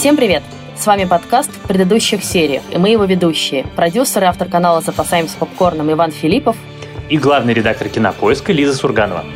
Всем привет! С вами подкаст в предыдущих сериях, и мы его ведущие. Продюсер и автор канала «Запасаемся попкорном» Иван Филиппов и главный редактор кинопоиска Лиза Сурганова.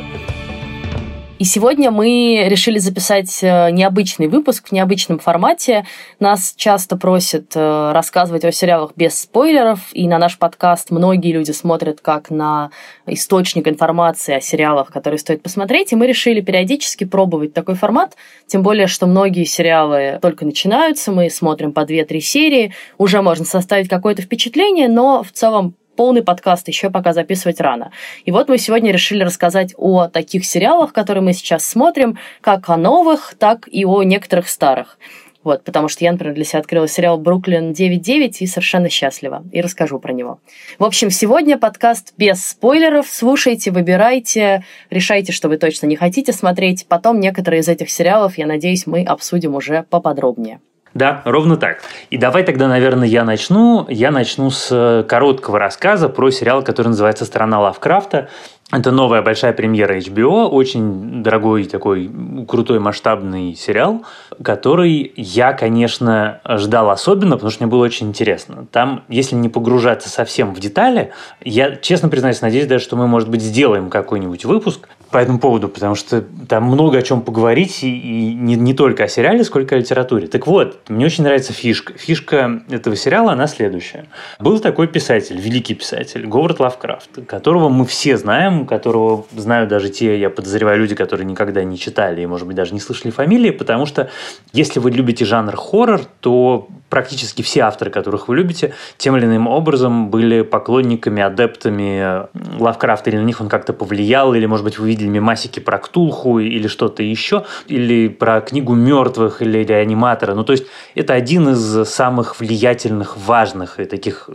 И сегодня мы решили записать э, необычный выпуск в необычном формате. Нас часто просят э, рассказывать о сериалах без спойлеров, и на наш подкаст многие люди смотрят как на источник информации о сериалах, которые стоит посмотреть, и мы решили периодически пробовать такой формат, тем более, что многие сериалы только начинаются, мы смотрим по 2-3 серии, уже можно составить какое-то впечатление, но в целом полный подкаст еще пока записывать рано. И вот мы сегодня решили рассказать о таких сериалах, которые мы сейчас смотрим, как о новых, так и о некоторых старых. Вот, потому что я, например, для себя открыла сериал «Бруклин 9.9» и совершенно счастлива. И расскажу про него. В общем, сегодня подкаст без спойлеров. Слушайте, выбирайте, решайте, что вы точно не хотите смотреть. Потом некоторые из этих сериалов, я надеюсь, мы обсудим уже поподробнее. Да, ровно так. И давай тогда, наверное, я начну. Я начну с э, короткого рассказа про сериал, который называется «Страна Лавкрафта». Это новая большая премьера HBO, очень дорогой такой крутой масштабный сериал, который я, конечно, ждал особенно, потому что мне было очень интересно. Там, если не погружаться совсем в детали, я, честно признаюсь, надеюсь даже, что мы, может быть, сделаем какой-нибудь выпуск по этому поводу, потому что там много о чем поговорить, и, и не, не только о сериале, сколько о литературе. Так вот, мне очень нравится фишка. Фишка этого сериала, она следующая. Был такой писатель, великий писатель, Говард Лавкрафт, которого мы все знаем, которого знают даже те, я подозреваю, люди, которые никогда не читали и, может быть, даже не слышали фамилии, потому что если вы любите жанр хоррор, то практически все авторы, которых вы любите, тем или иным образом были поклонниками, адептами Лавкрафта, или на них он как-то повлиял, или, может быть, вы видели мемасики про Ктулху или что-то еще, или про книгу мертвых, или реаниматора. Ну, то есть, это один из самых влиятельных, важных и таких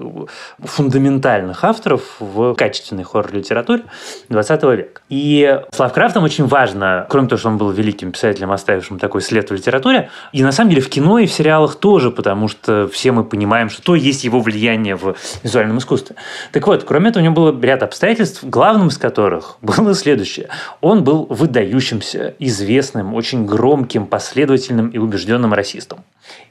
фундаментальных авторов в качественной хоррор-литературе 20 века. И с Лавкрафтом очень важно, кроме того, что он был великим писателем, оставившим такой след в литературе, и на самом деле в кино и в сериалах тоже, потому что все мы понимаем, что то есть его влияние в визуальном искусстве. Так вот, кроме этого, у него было ряд обстоятельств, главным из которых было следующее. Он был выдающимся, известным, очень громким, последовательным и убежденным расистом.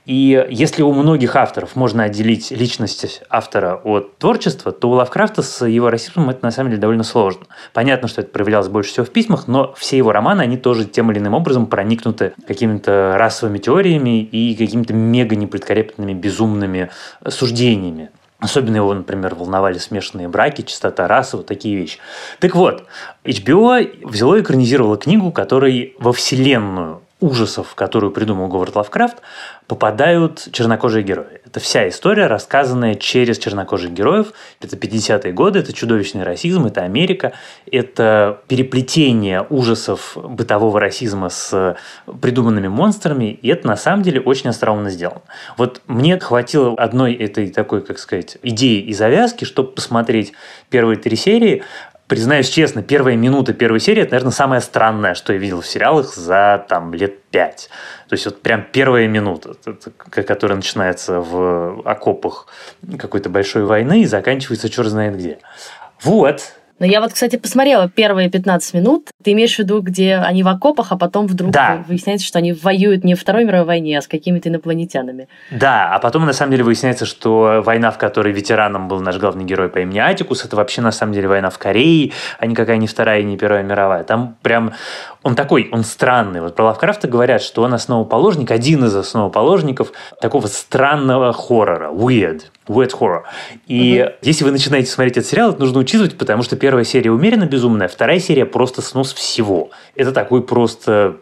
И если у многих авторов можно отделить личность автора от творчества, то у Лавкрафта с его расизмом это на самом деле довольно сложно. Понятно, что это проявлялось больше всего в письмах, но все его романы, они тоже тем или иным образом проникнуты какими-то расовыми теориями и какими-то мега непредкорректными, безумными суждениями. Особенно его, например, волновали смешанные браки, чистота расы, вот такие вещи. Так вот, HBO взяло и экранизировало книгу, которой во вселенную ужасов, которую придумал Говард Лавкрафт, попадают чернокожие герои. Это вся история, рассказанная через чернокожих героев. Это 50-е годы, это чудовищный расизм, это Америка, это переплетение ужасов бытового расизма с придуманными монстрами, и это на самом деле очень остроумно сделано. Вот мне хватило одной этой такой, как сказать, идеи и завязки, чтобы посмотреть первые три серии, признаюсь честно, первая минута первой серии, это, наверное, самое странное, что я видел в сериалах за там лет пять. То есть вот прям первая минута, которая начинается в окопах какой-то большой войны и заканчивается черт знает где. Вот, но я вот, кстати, посмотрела первые 15 минут. Ты имеешь в виду, где они в окопах, а потом вдруг да. выясняется, что они воюют не в Второй мировой войне, а с какими-то инопланетянами. Да, а потом на самом деле выясняется, что война, в которой ветераном был наш главный герой по имени Атикус, это вообще на самом деле война в Корее, а никакая не Вторая и не Первая мировая. Там прям он такой, он странный. Вот про Лавкрафта говорят, что он основоположник, один из основоположников такого странного хоррора, weird, weird horror. И угу. если вы начинаете смотреть этот сериал, это нужно учитывать, потому что первая серия умеренно безумная, вторая серия просто снос всего. Это такой просто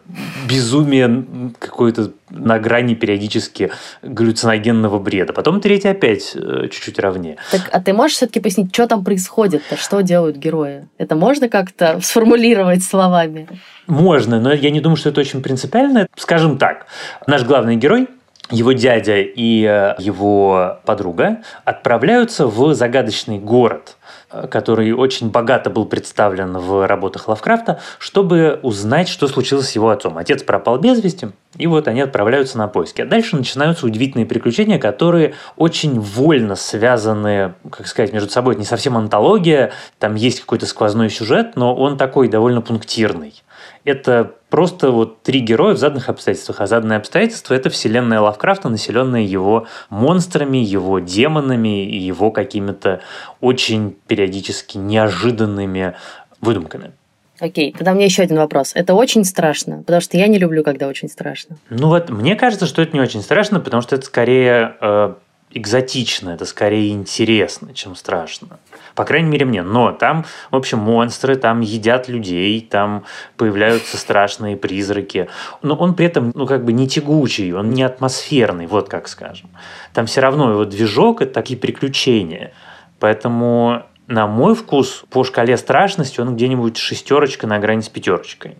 безумие какое-то на грани периодически галлюциногенного бреда. Потом третья опять э, чуть-чуть ровнее. Так, а ты можешь все-таки пояснить, что там происходит-то, что делают герои? Это можно как-то сформулировать словами? Можно, но я не думаю, что это очень принципиально. Скажем так, наш главный герой его дядя и э, его подруга отправляются в загадочный город, который очень богато был представлен в работах Лавкрафта, чтобы узнать, что случилось с его отцом. Отец пропал без вести, и вот они отправляются на поиски. А дальше начинаются удивительные приключения, которые очень вольно связаны, как сказать, между собой. Это не совсем антология, там есть какой-то сквозной сюжет, но он такой довольно пунктирный. Это просто вот три героя в заданных обстоятельствах. А заданные обстоятельства – это вселенная Лавкрафта, населенная его монстрами, его демонами и его какими-то очень периодически неожиданными выдумками. Окей, тогда у меня еще один вопрос. Это очень страшно, потому что я не люблю, когда очень страшно. Ну вот, мне кажется, что это не очень страшно, потому что это скорее э, экзотично, это скорее интересно, чем страшно. По крайней мере, мне. Но там, в общем, монстры, там едят людей, там появляются страшные призраки. Но он при этом, ну, как бы не тягучий, он не атмосферный, вот как скажем. Там все равно его движок – это такие приключения. Поэтому на мой вкус, по шкале страшности он где-нибудь шестерочка на грани с пятерочкой.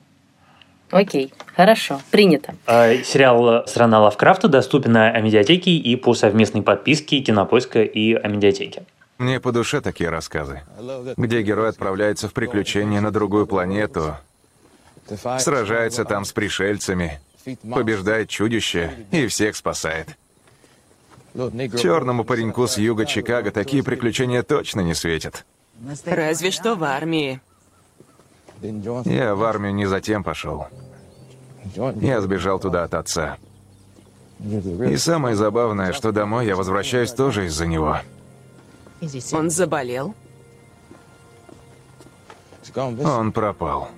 Окей, хорошо, принято. А, сериал «Страна Лавкрафта» доступен на Амедиатеке и по совместной подписке Кинопоиска и Амедиатеки. Мне по душе такие рассказы, где герой отправляется в приключения на другую планету, сражается там с пришельцами, побеждает чудище и всех спасает. Черному пареньку с юга Чикаго такие приключения точно не светят. Разве что в армии. Я в армию не затем пошел. Я сбежал туда от отца. И самое забавное, что домой я возвращаюсь тоже из-за него. Он заболел? Он пропал.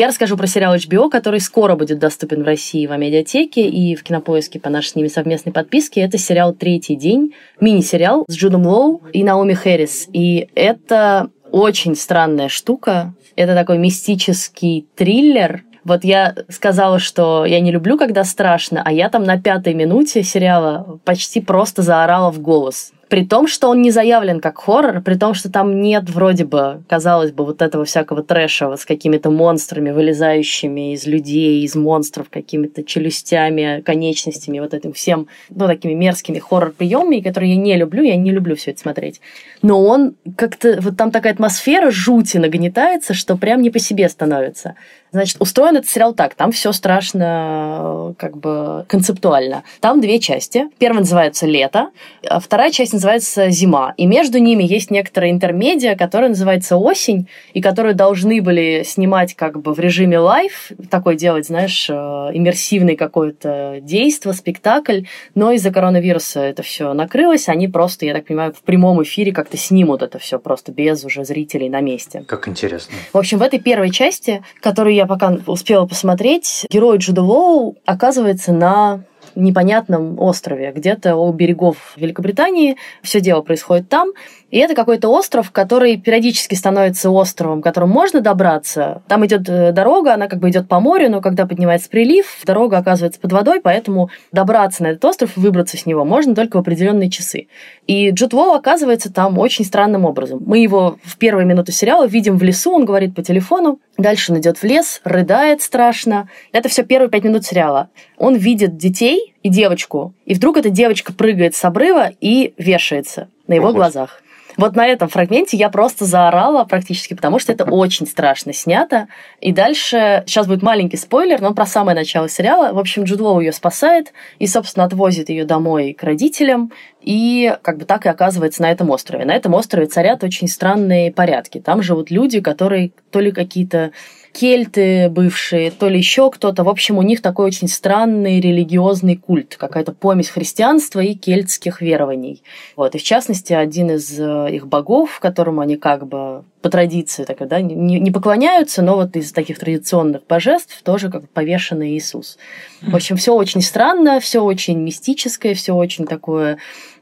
Я расскажу про сериал HBO, который скоро будет доступен в России в Амедиатеке и в Кинопоиске по нашей с ними совместной подписке. Это сериал «Третий день», мини-сериал с Джудом Лоу и Наоми Хэрис. И это очень странная штука. Это такой мистический триллер, вот я сказала, что я не люблю, когда страшно, а я там на пятой минуте сериала почти просто заорала в голос. При том, что он не заявлен как хоррор, при том, что там нет вроде бы, казалось бы, вот этого всякого трэша вот с какими-то монстрами, вылезающими из людей, из монстров, какими-то челюстями, конечностями, вот этим всем, ну, такими мерзкими хоррор-приемами, которые я не люблю, я не люблю все это смотреть. Но он как-то, вот там такая атмосфера жути нагнетается, что прям не по себе становится. Значит, устроен этот сериал так, там все страшно как бы концептуально. Там две части. Первая называется «Лето», а вторая часть называется «Зима». И между ними есть некоторая интермедия, которая называется «Осень», и которую должны были снимать как бы в режиме live, такой делать, знаешь, э, иммерсивный какой-то действо, спектакль, но из-за коронавируса это все накрылось, они просто, я так понимаю, в прямом эфире как-то снимут это все просто без уже зрителей на месте. Как интересно. В общем, в этой первой части, которую я пока успела посмотреть, герой Джуда Лоу оказывается на непонятном острове, где-то у берегов Великобритании. Все дело происходит там. И это какой-то остров, который периодически становится островом, к которому можно добраться. Там идет э, дорога, она как бы идет по морю, но когда поднимается прилив, дорога оказывается под водой, поэтому добраться на этот остров и выбраться с него можно только в определенные часы. И Джуд Лоу оказывается там очень странным образом. Мы его в первые минуты сериала видим в лесу, он говорит по телефону, дальше он идет в лес, рыдает страшно. Это все первые пять минут сериала. Он видит детей и девочку, и вдруг эта девочка прыгает с обрыва и вешается на его Ого. глазах. Вот на этом фрагменте я просто заорала практически, потому что это очень страшно снято. И дальше, сейчас будет маленький спойлер, но про самое начало сериала. В общем, Джуд ее спасает и, собственно, отвозит ее домой к родителям. И как бы так и оказывается на этом острове. На этом острове царят очень странные порядки. Там живут люди, которые то ли какие-то кельты бывшие, то ли еще кто-то. В общем, у них такой очень странный религиозный культ, какая-то помесь христианства и кельтских верований. Вот. И в частности, один из э, их богов, которому они как бы по традиции так, да, не, не поклоняются, но вот из таких традиционных божеств тоже как повешенный Иисус. В общем, все очень странно, все очень мистическое, все очень такое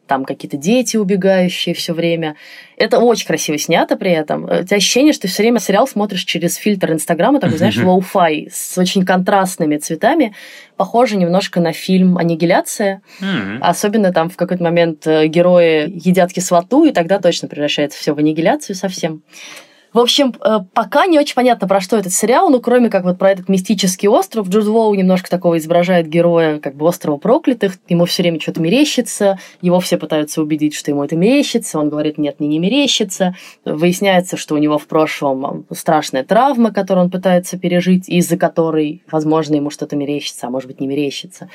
там какие-то дети убегающие все время. Это очень красиво снято при этом. У тебя ощущение, что ты все время сериал смотришь через фильтр Инстаграма, такой, знаешь, lo-fi, с очень контрастными цветами. Похоже немножко на фильм «Аннигиляция». Особенно там в какой-то момент э, герои едят кислоту, и тогда точно превращается все в аннигиляцию совсем. В общем, э, пока не очень понятно, про что этот сериал, ну, кроме как вот про этот мистический остров. Джуд Лоу немножко такого изображает героя как бы острова проклятых. Ему все время что-то мерещится. Его все пытаются убедить, что ему это мерещится. Он говорит, нет, мне не мерещится. Выясняется, что у него в прошлом страшная травма, которую он пытается пережить, из-за которой, возможно, ему что-то мерещится, а может быть, не мерещится.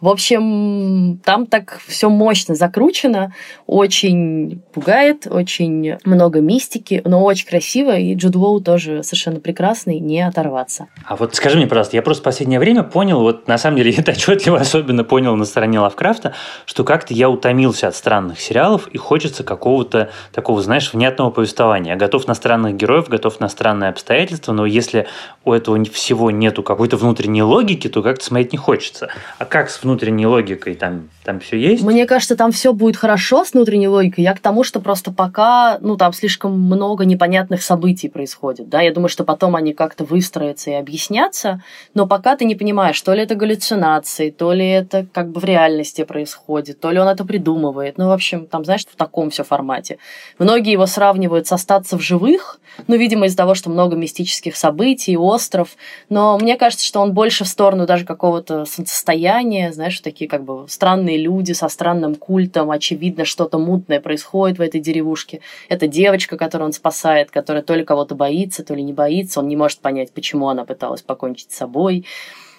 В общем, там так все мощно закручено, очень пугает, очень много мистики, но очень красиво красиво, и Джуд Лоу тоже совершенно прекрасный, не оторваться. А вот скажи мне, пожалуйста, я просто в последнее время понял, вот на самом деле это отчетливо особенно понял на стороне Лавкрафта, что как-то я утомился от странных сериалов, и хочется какого-то такого, знаешь, внятного повествования. Я готов на странных героев, готов на странные обстоятельства, но если у этого всего нету какой-то внутренней логики, то как-то смотреть не хочется. А как с внутренней логикой? Там, там все есть? Мне кажется, там все будет хорошо с внутренней логикой. Я к тому, что просто пока, ну, там слишком много непонятных событий происходит, да. Я думаю, что потом они как-то выстроятся и объяснятся, но пока ты не понимаешь, то ли это галлюцинации, то ли это как бы в реальности происходит, то ли он это придумывает. Ну, в общем, там, знаешь, в таком все формате. Многие его сравнивают с «Остаться в живых», ну, видимо, из-за того, что много мистических событий, остров, но мне кажется, что он больше в сторону даже какого-то состояния, знаешь, такие как бы странные люди со странным культом, очевидно, что-то мутное происходит в этой деревушке. Это девочка, которую он спасает, которая то ли кого-то боится, то ли не боится, он не может понять, почему она пыталась покончить с собой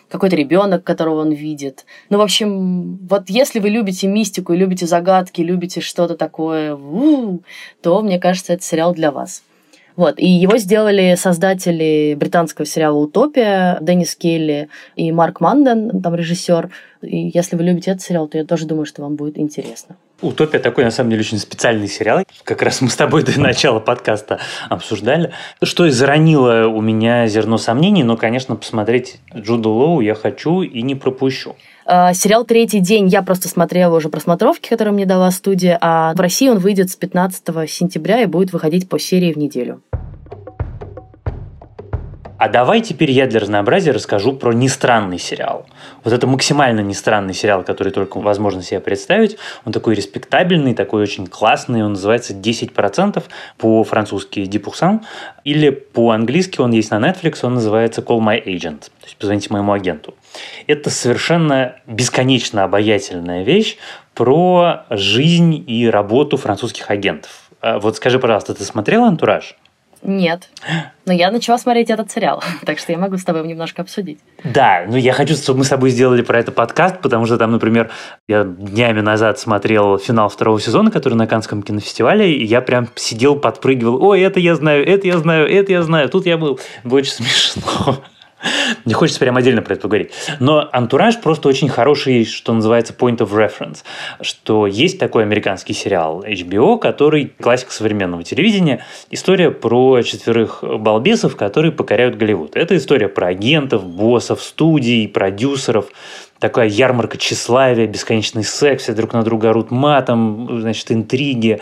какой-то ребенок, которого он видит. Ну, в общем, вот если вы любите мистику и любите загадки, любите что-то такое, то, мне кажется, это сериал для вас. Вот, и его сделали создатели британского сериала «Утопия», Деннис Келли и Марк Манден, там режиссер. И если вы любите этот сериал, то я тоже думаю, что вам будет интересно. «Утопия» такой, на самом деле, очень специальный сериал. Как раз мы с тобой до начала подкаста обсуждали. Что и заронило у меня зерно сомнений, но, конечно, посмотреть Джуду Лоу я хочу и не пропущу. А, сериал «Третий день» я просто смотрела уже просмотровки, которые мне дала студия, а в России он выйдет с 15 сентября и будет выходить по серии в неделю. А давай теперь я для разнообразия расскажу про нестранный сериал. Вот это максимально нестранный сериал, который только возможно себе представить. Он такой респектабельный, такой очень классный. Он называется «10%» по-французски «Дипухсан». Или по-английски он есть на Netflix, он называется «Call My Agent». То есть «Позвоните моему агенту». Это совершенно бесконечно обаятельная вещь про жизнь и работу французских агентов. А вот скажи, пожалуйста, ты смотрел «Антураж»? Нет. Но я начала смотреть этот сериал, так что я могу с тобой немножко обсудить. Да, ну я хочу, чтобы мы с тобой сделали про это подкаст, потому что там, например, я днями назад смотрел финал второго сезона, который на Канском кинофестивале, и я прям сидел, подпрыгивал, ой, это я знаю, это я знаю, это я знаю, тут я был. Было очень смешно. Не хочется прям отдельно про это поговорить. Но антураж просто очень хороший, что называется, point of reference. Что есть такой американский сериал HBO, который классика современного телевидения. История про четверых балбесов, которые покоряют Голливуд. Это история про агентов, боссов, студий, продюсеров такая ярмарка тщеславия, бесконечный секс, все друг на друга орут матом, значит, интриги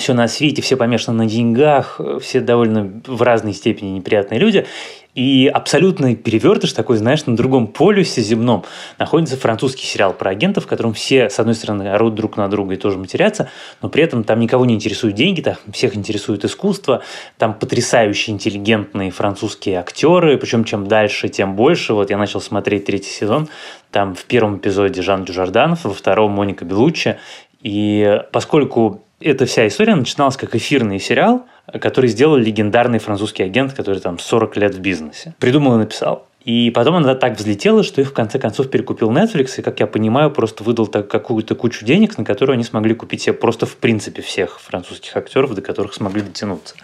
все на свете, все помешаны на деньгах, все довольно в разной степени неприятные люди. И абсолютный перевертыш такой, знаешь, на другом полюсе земном находится французский сериал про агентов, в котором все, с одной стороны, орут друг на друга и тоже матерятся, но при этом там никого не интересуют деньги, там всех интересует искусство, там потрясающие интеллигентные французские актеры, причем чем дальше, тем больше. Вот я начал смотреть третий сезон, там в первом эпизоде Жан Дюжарданов, во втором Моника Белуччи, и поскольку эта вся история начиналась как эфирный сериал, который сделал легендарный французский агент, который там 40 лет в бизнесе. Придумал и написал. И потом она так взлетела, что их в конце концов перекупил Netflix, и, как я понимаю, просто выдал так какую-то кучу денег, на которую они смогли купить себе просто в принципе всех французских актеров, до которых смогли дотянуться.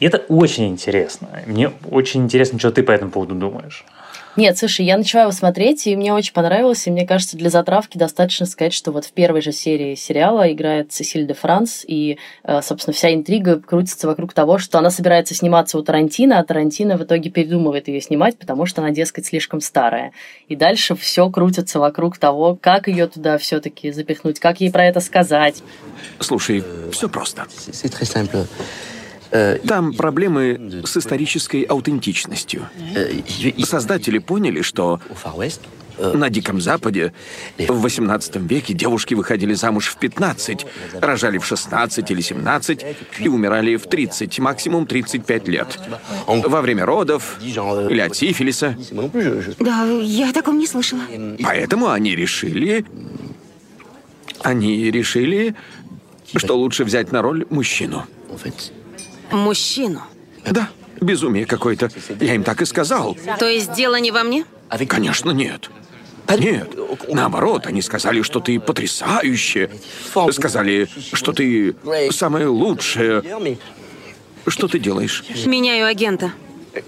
И это очень интересно. Мне очень интересно, что ты по этому поводу думаешь. Нет, слушай, я начала его смотреть, и мне очень понравилось, и мне кажется, для затравки достаточно сказать, что вот в первой же серии сериала играет Сесиль де Франс, и, э, собственно, вся интрига крутится вокруг того, что она собирается сниматься у Тарантино, а Тарантино в итоге передумывает ее снимать, потому что она, дескать, слишком старая. И дальше все крутится вокруг того, как ее туда все-таки запихнуть, как ей про это сказать. Слушай, все просто. Э, Там проблемы с исторической аутентичностью. Э, Создатели поняли, что на Диком Западе в 18 веке девушки выходили замуж в 15, рожали в 16 или 17 и умирали в 30, максимум 35 лет. Во время родов или от сифилиса. Да, я о таком не слышала. Поэтому они решили... Они решили, что лучше взять на роль мужчину. Мужчину? Да, безумие какое-то. Я им так и сказал. То есть дело не во мне? Конечно, нет. Нет, наоборот, они сказали, что ты потрясающая. Сказали, что ты самая лучшая. Что ты делаешь? Меняю агента.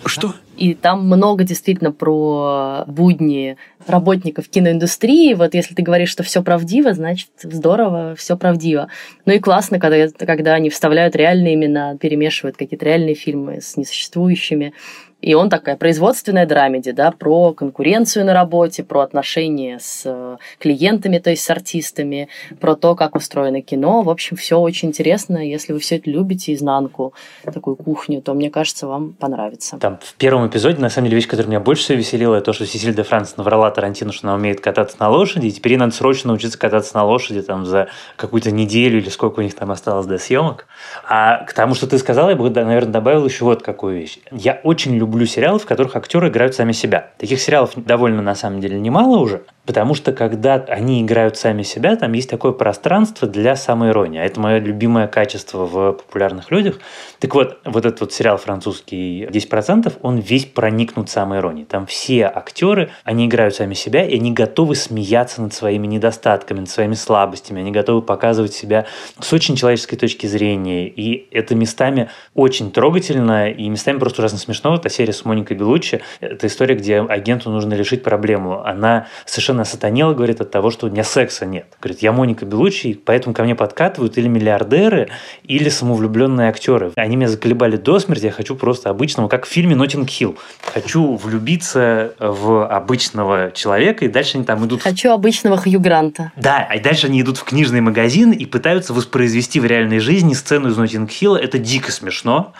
Что? И там много действительно про будни работников киноиндустрии. Вот если ты говоришь, что все правдиво, значит здорово, все правдиво. Ну и классно, когда, когда они вставляют реальные имена, перемешивают какие-то реальные фильмы с несуществующими. И он такая производственная драмеди, да, про конкуренцию на работе, про отношения с э, клиентами, то есть с артистами, про то, как устроено кино. В общем, все очень интересно. Если вы все это любите, изнанку, такую кухню, то, мне кажется, вам понравится. Там в первом эпизоде, на самом деле, вещь, которая меня больше всего веселила, это то, что Сесиль де Франц наврала Тарантину, что она умеет кататься на лошади, и теперь ей надо срочно научиться кататься на лошади там за какую-то неделю или сколько у них там осталось до съемок. А к тому, что ты сказала, я бы, наверное, добавил еще вот какую вещь. Я очень люблю люблю сериалы, в которых актеры играют сами себя. Таких сериалов довольно, на самом деле, немало уже, потому что когда они играют сами себя, там есть такое пространство для самоиронии. А это мое любимое качество в популярных людях. Так вот, вот этот вот сериал французский «10%», он весь проникнут самоиронией. Там все актеры, они играют сами себя, и они готовы смеяться над своими недостатками, над своими слабостями, они готовы показывать себя с очень человеческой точки зрения. И это местами очень трогательно, и местами просто ужасно смешно. Это серия с Моникой Белуччи. Это история, где агенту нужно решить проблему. Она совершенно сатанела, говорит, от того, что у меня секса нет. Говорит, я Моника Белуччи, и поэтому ко мне подкатывают или миллиардеры, или самовлюбленные актеры. Они меня заколебали до смерти, я хочу просто обычного, как в фильме «Ноттинг Хилл». Хочу влюбиться в обычного человека, и дальше они там идут... Хочу обычного Хью Гранта. Да, а дальше они идут в книжный магазин и пытаются воспроизвести в реальной жизни сцену из «Ноттинг Хилла». Это дико смешно.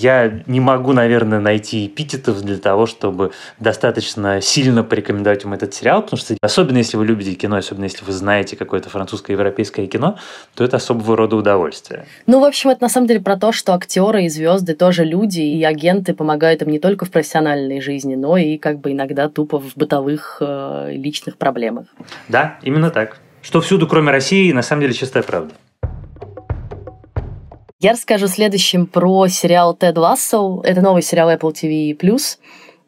Я не могу, наверное, найти эпитетов для того, чтобы достаточно сильно порекомендовать вам этот сериал, потому что особенно если вы любите кино, особенно если вы знаете какое-то французское европейское кино, то это особого рода удовольствие. Ну, в общем, это на самом деле про то, что актеры и звезды тоже люди, и агенты помогают им не только в профессиональной жизни, но и как бы иногда тупо в бытовых э, личных проблемах. Да, именно так. Что всюду, кроме России, на самом деле чистая правда. Я расскажу следующим про сериал «Тед Лассо». Это новый сериал Apple TV+.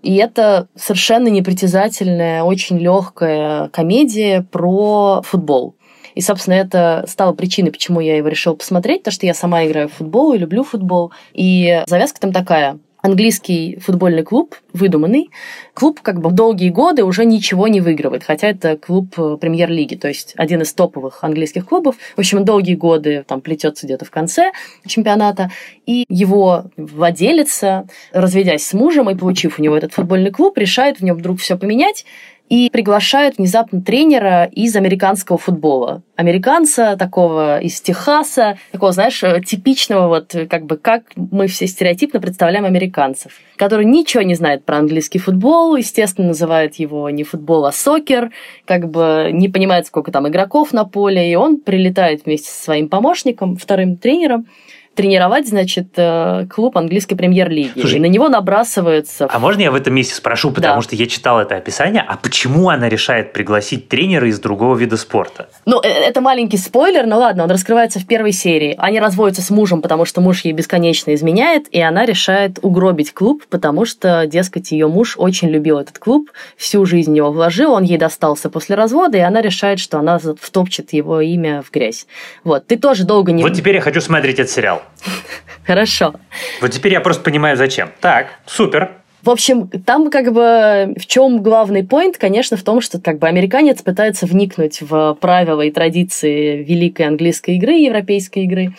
И это совершенно непритязательная, очень легкая комедия про футбол. И, собственно, это стало причиной, почему я его решил посмотреть, потому что я сама играю в футбол и люблю футбол. И завязка там такая английский футбольный клуб, выдуманный. Клуб как бы долгие годы уже ничего не выигрывает, хотя это клуб э, премьер-лиги, то есть один из топовых английских клубов. В общем, долгие годы там плетется где-то в конце чемпионата. И его владелица, разведясь с мужем и получив у него этот футбольный клуб, решает в нем вдруг все поменять и приглашают внезапно тренера из американского футбола. Американца такого из Техаса, такого, знаешь, типичного вот как бы как мы все стереотипно представляем американцев, который ничего не знает про английский футбол, естественно, называет его не футбол, а сокер, как бы не понимает, сколько там игроков на поле, и он прилетает вместе со своим помощником, вторым тренером, тренировать, значит, э, клуб английской премьер-лиги. И на него набрасывается... А можно я в этом месте спрошу, потому да. что я читал это описание, а почему она решает пригласить тренера из другого вида спорта? Ну, э, это маленький спойлер, но ладно, он раскрывается в первой серии. Они разводятся с мужем, потому что муж ей бесконечно изменяет, и она решает угробить клуб, потому что, дескать, ее муж очень любил этот клуб, всю жизнь его вложил, он ей достался после развода, и она решает, что она втопчет его имя в грязь. Вот, ты тоже долго не... Вот теперь я хочу смотреть этот сериал. Хорошо. Вот теперь я просто понимаю, зачем. Так, супер. В общем, там как бы в чем главный поинт, конечно, в том, что как бы американец пытается вникнуть в правила и традиции великой английской игры, европейской игры.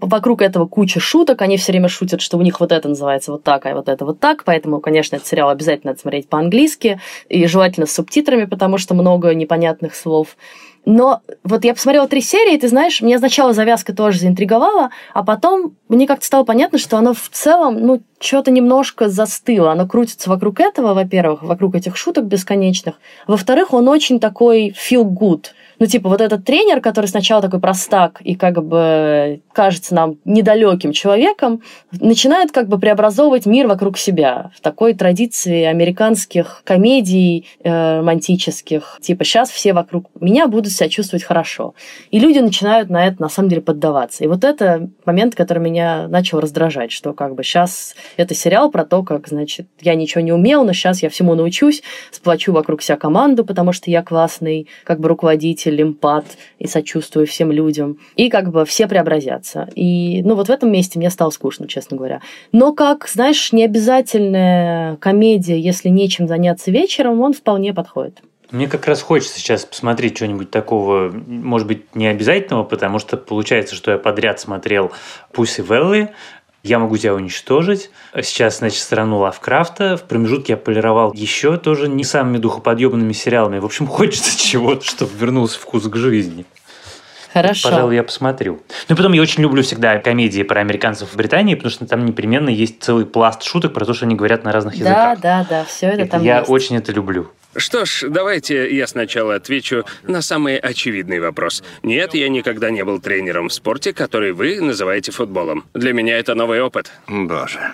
Вокруг этого куча шуток, они все время шутят, что у них вот это называется вот так, а вот это вот так, поэтому, конечно, этот сериал обязательно надо смотреть по-английски, и желательно с субтитрами, потому что много непонятных слов. Но вот я посмотрела три серии, ты знаешь, меня сначала завязка тоже заинтриговала, а потом мне как-то стало понятно, что оно в целом, ну, что-то немножко застыло. Оно крутится вокруг этого, во-первых, вокруг этих шуток бесконечных. Во-вторых, он очень такой feel good. Ну, типа, вот этот тренер, который сначала такой простак и как бы кажется нам недалеким человеком, начинает как бы преобразовывать мир вокруг себя в такой традиции американских комедий э, романтических. Типа, сейчас все вокруг меня будут себя чувствовать хорошо. И люди начинают на это, на самом деле, поддаваться. И вот это момент, который меня начал раздражать, что как бы сейчас Это сериал про то, как, значит, я ничего не умел, но сейчас я всему научусь, сплочу вокруг себя команду, потому что я классный, как бы руководитель, эмпат и сочувствую всем людям. И как бы все преобразятся. И, ну, вот в этом месте мне стало скучно, честно говоря. Но как, знаешь, не обязательная комедия, если нечем заняться вечером, он вполне подходит. Мне как раз хочется сейчас посмотреть что-нибудь такого, может быть, не обязательного, потому что получается, что я подряд смотрел Пусть и Велли, я могу тебя уничтожить. Сейчас, значит, страну Лавкрафта. В промежутке я полировал еще тоже не самыми духоподъемными сериалами. В общем, хочется чего-то, чтобы вернулся вкус к жизни. Хорошо. Пожалуй, я посмотрю. Ну и потом я очень люблю всегда комедии про американцев в Британии, потому что там непременно есть целый пласт шуток про то, что они говорят на разных языках. Да, да, да, все это, это там Я есть. очень это люблю. Что ж, давайте я сначала отвечу на самый очевидный вопрос. Нет, я никогда не был тренером в спорте, который вы называете футболом. Для меня это новый опыт. Боже.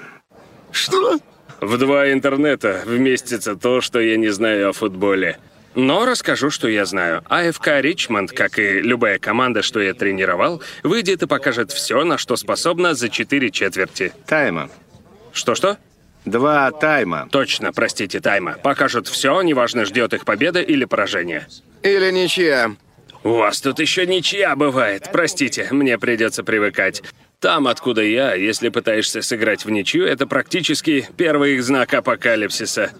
Что? В два интернета вместится то, что я не знаю о футболе. Но расскажу, что я знаю. АФК Ричмонд, как и любая команда, что я тренировал, выйдет и покажет все, на что способна за четыре четверти. Тайма. Что-что? Два тайма. Точно, простите, тайма. Покажут все, неважно, ждет их победа или поражение. Или ничья. У вас тут еще ничья бывает. Простите, мне придется привыкать. Там, откуда я, если пытаешься сыграть в ничью, это практически первый их знак апокалипсиса.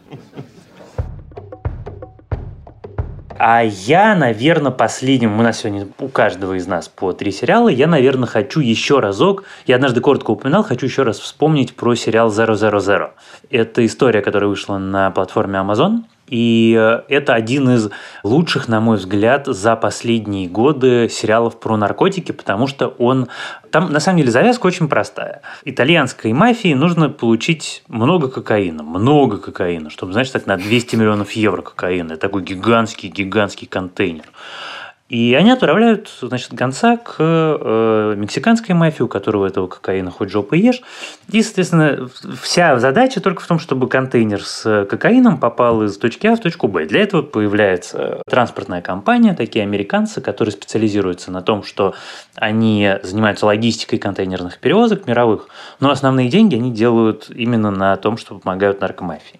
А я, наверное, последним, у нас сегодня у каждого из нас по три сериала, я, наверное, хочу еще разок, я однажды коротко упоминал, хочу еще раз вспомнить про сериал «Zero Это история, которая вышла на платформе Amazon, и э, это один из лучших, на мой взгляд, за последние годы сериалов про наркотики, потому что он... Там, на самом деле, завязка очень простая. Итальянской мафии нужно получить много кокаина. Много кокаина, чтобы, знаешь, так на 200 миллионов евро кокаина. Это такой гигантский-гигантский контейнер. И они отправляют, значит, гонца к э, мексиканской мафии, у которого этого кокаина хоть жопы ешь. И, соответственно, вся задача только в том, чтобы контейнер с кокаином попал из точки А в точку Б. Для этого появляется транспортная компания, такие американцы, которые специализируются на том, что они занимаются логистикой контейнерных перевозок мировых, но основные деньги они делают именно на том, что помогают наркомафии.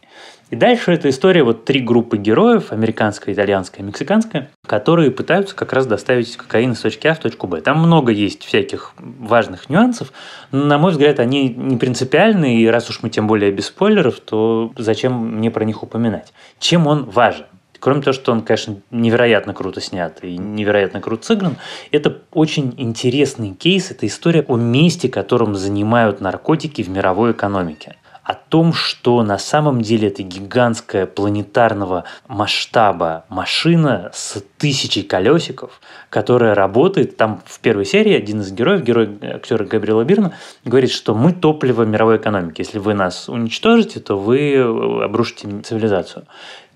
И дальше эта история, вот три группы героев, американская, итальянская, мексиканская, которые пытаются как раз доставить кокаин из точки А в точку Б. Там много есть всяких важных нюансов, но, на мой взгляд, они не принципиальны, и раз уж мы тем более без спойлеров, то зачем мне про них упоминать? Чем он важен? Кроме того, что он, конечно, невероятно круто снят и невероятно круто сыгран, это очень интересный кейс, это история о месте, которым занимают наркотики в мировой экономике о том, что на самом деле это гигантская планетарного масштаба машина с тысячей колесиков, которая работает. Там в первой серии один из героев, герой актера Габриэла Бирна, говорит, что мы топливо мировой экономики. Если вы нас уничтожите, то вы обрушите цивилизацию.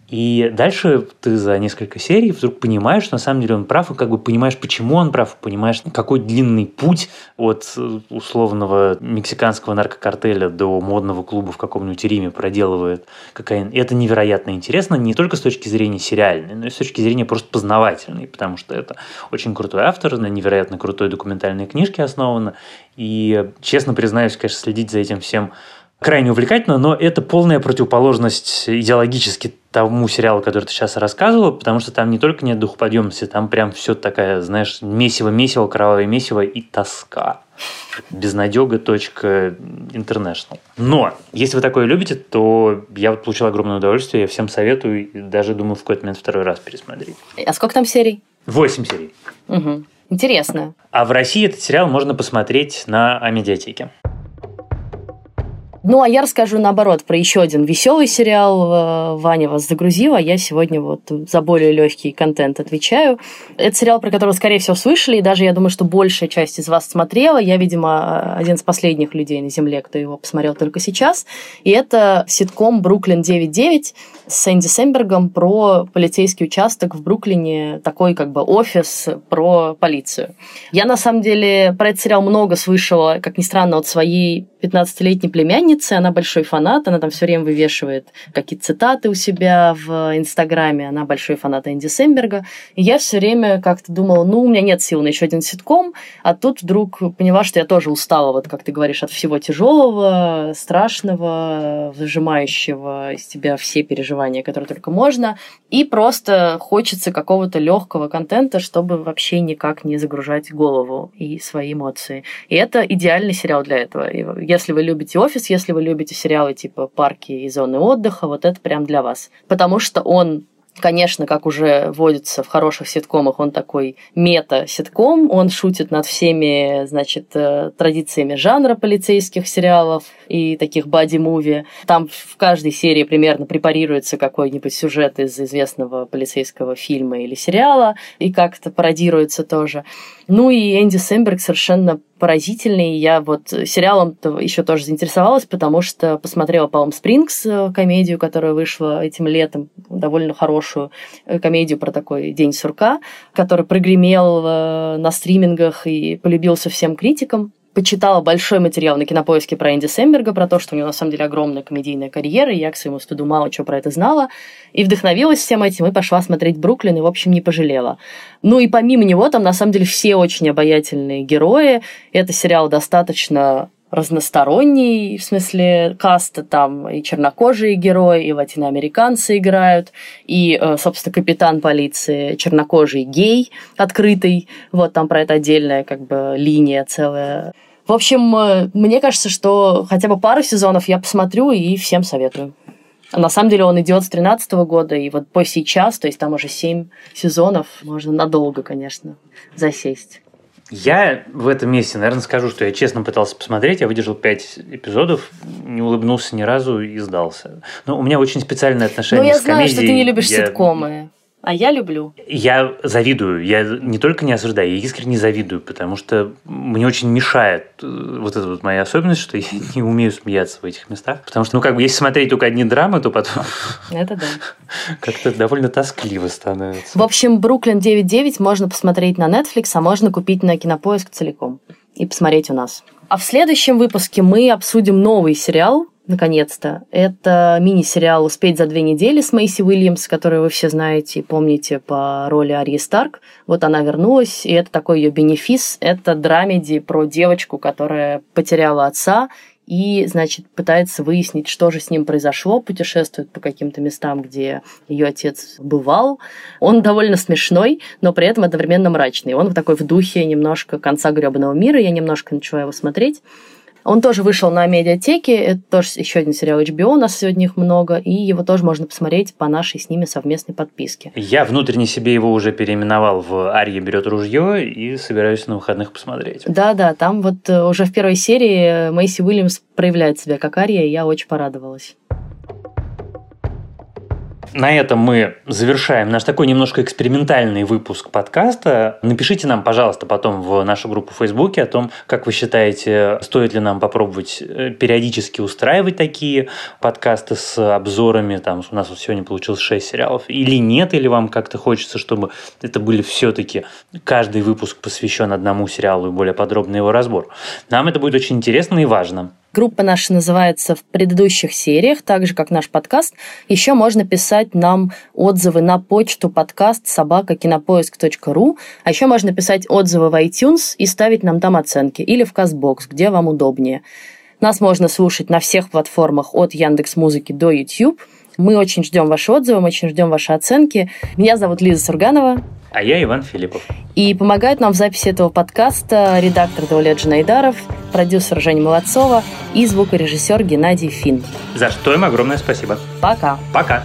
И дальше ты за несколько серий вдруг понимаешь, что на самом деле он прав, и как бы понимаешь, почему он прав, понимаешь, какой длинный путь от условного мексиканского наркокартеля до модного клуба в каком-нибудь Риме проделывает кокаин. И это невероятно интересно не только с точки зрения сериальной, но и с точки зрения просто познавательной, потому что это очень крутой автор, на невероятно крутой документальной книжке основано. И, честно признаюсь, конечно, следить за этим всем крайне увлекательно, но это полная противоположность идеологически тому сериалу, который ты сейчас рассказывал, потому что там не только нет духоподъемности, там прям все такая, знаешь, месиво-месиво, кровавое месиво и тоска. Безнадега. International. Но, если вы такое любите, то я вот получил огромное удовольствие, я всем советую, и даже думаю в какой-то момент второй раз пересмотреть. А сколько там серий? Восемь серий. Угу. Интересно. А в России этот сериал можно посмотреть на Амедиатеке. Ну, а я расскажу наоборот про еще один веселый сериал. Э, Ваня вас загрузила, я сегодня вот за более легкий контент отвечаю. Это сериал, про который, скорее всего, слышали, и даже я думаю, что большая часть из вас смотрела. Я, видимо, один из последних людей на Земле, кто его посмотрел только сейчас. И это ситком «Бруклин 9.9» с Энди Сэмбергом про полицейский участок в Бруклине, такой как бы офис про полицию. Я, на самом деле, про этот сериал много слышала, как ни странно, от своей 15-летней племянницы, позиции, она большой фанат, она там все время вывешивает какие-то цитаты у себя в Инстаграме, она большой фанат Энди Сэмберга. И я все время как-то думала, ну, у меня нет сил на еще один ситком, а тут вдруг поняла, что я тоже устала, вот как ты говоришь, от всего тяжелого, страшного, выжимающего из тебя все переживания, которые только можно, и просто хочется какого-то легкого контента, чтобы вообще никак не загружать голову и свои эмоции. И это идеальный сериал для этого. Если вы любите офис, если вы любите сериалы типа парки и зоны отдыха, вот это прям для вас. Потому что он Конечно, как уже водится в хороших ситкомах, он такой мета-ситком, он шутит над всеми, значит, э, традициями жанра полицейских сериалов и таких боди-муви. Там в каждой серии примерно препарируется какой-нибудь сюжет из известного полицейского фильма или сериала, и как-то пародируется тоже. Ну и Энди Сэмберг совершенно поразительный. Я вот сериалом еще тоже заинтересовалась, потому что посмотрела Palm Springs, э, комедию, которая вышла этим летом, довольно хорошую э, комедию про такой день сурка, который прогремел э, на стримингах и полюбился всем критикам почитала большой материал на кинопоиске про Энди Сэмберга, про то, что у него на самом деле огромная комедийная карьера, и я к своему стыду мало чего про это знала, и вдохновилась всем этим, и пошла смотреть Бруклин, и, в общем, не пожалела. Ну и помимо него там, на самом деле, все очень обаятельные герои. Это сериал достаточно разносторонний, в смысле каста, там и чернокожие герои, и латиноамериканцы играют, и, э, собственно, капитан полиции чернокожий гей открытый, вот там про это отдельная как бы линия целая. В общем, э, мне кажется, что хотя бы пару сезонов я посмотрю и всем советую. На самом деле он идет с 2013 года, и вот по сейчас, то есть там уже 7 сезонов, можно надолго, конечно, засесть. Я в этом месте, наверное, скажу, что я честно пытался посмотреть, я выдержал пять эпизодов, не улыбнулся ни разу и сдался. Но у меня очень специальное отношение Ну, я с знаю, комедией. что ты не любишь я... ситкомы. А я люблю. Я завидую. Я не только не осуждаю, я искренне завидую, потому что мне очень мешает э, вот эта вот моя особенность, что я не умею смеяться в этих местах. Потому что, ну, как бы, если смотреть только одни драмы, то потом Это да. как-то довольно тоскливо становится. В общем, Бруклин 9.9 можно посмотреть на Netflix, а можно купить на Кинопоиск целиком и посмотреть у нас. А в следующем выпуске мы обсудим новый сериал, наконец-то. Это мини-сериал «Успеть за две недели» с Мэйси Уильямс, который вы все знаете и помните по роли Арии Старк. Вот она вернулась, и это такой ее бенефис. Это драмеди про девочку, которая потеряла отца и, значит, пытается выяснить, что же с ним произошло, путешествует по каким-то местам, где ее отец бывал. Он довольно смешной, но при этом одновременно мрачный. Он в такой в духе немножко конца гребаного мира. Я немножко начала его смотреть. Он тоже вышел на медиатеке, это тоже еще один сериал HBO, у нас сегодня их много, и его тоже можно посмотреть по нашей с ними совместной подписке. Я внутренне себе его уже переименовал в «Ария берет ружье» и собираюсь на выходных посмотреть. Да-да, там вот э, уже в первой серии Мэйси Уильямс проявляет себя как Ария, и я очень порадовалась. На этом мы завершаем наш такой немножко экспериментальный выпуск подкаста. Напишите нам, пожалуйста, потом в нашу группу в Фейсбуке о том, как вы считаете, стоит ли нам попробовать э, периодически устраивать такие подкасты с обзорами. Там у нас вот сегодня получилось 6 сериалов. Или нет, или вам как-то хочется, чтобы это были все-таки каждый выпуск посвящен одному сериалу и более подробный его разбор. Нам это будет очень интересно и важно. Группа наша называется в предыдущих сериях, так же, как наш подкаст. Еще можно писать нам отзывы на почту подкаст собакакинопоиск.ру, а еще можно писать отзывы в iTunes и ставить нам там оценки, или в CastBox, где вам удобнее. Нас можно слушать на всех платформах от Яндекс Музыки до YouTube. Мы очень ждем ваши отзывы, мы очень ждем ваши оценки. Меня зовут Лиза Сурганова. А я Иван Филиппов. И помогают нам в записи этого подкаста редактор Даулет Джанайдаров, продюсер Женя Молодцова и звукорежиссер Геннадий Фин. За что им огромное спасибо. Пока. Пока.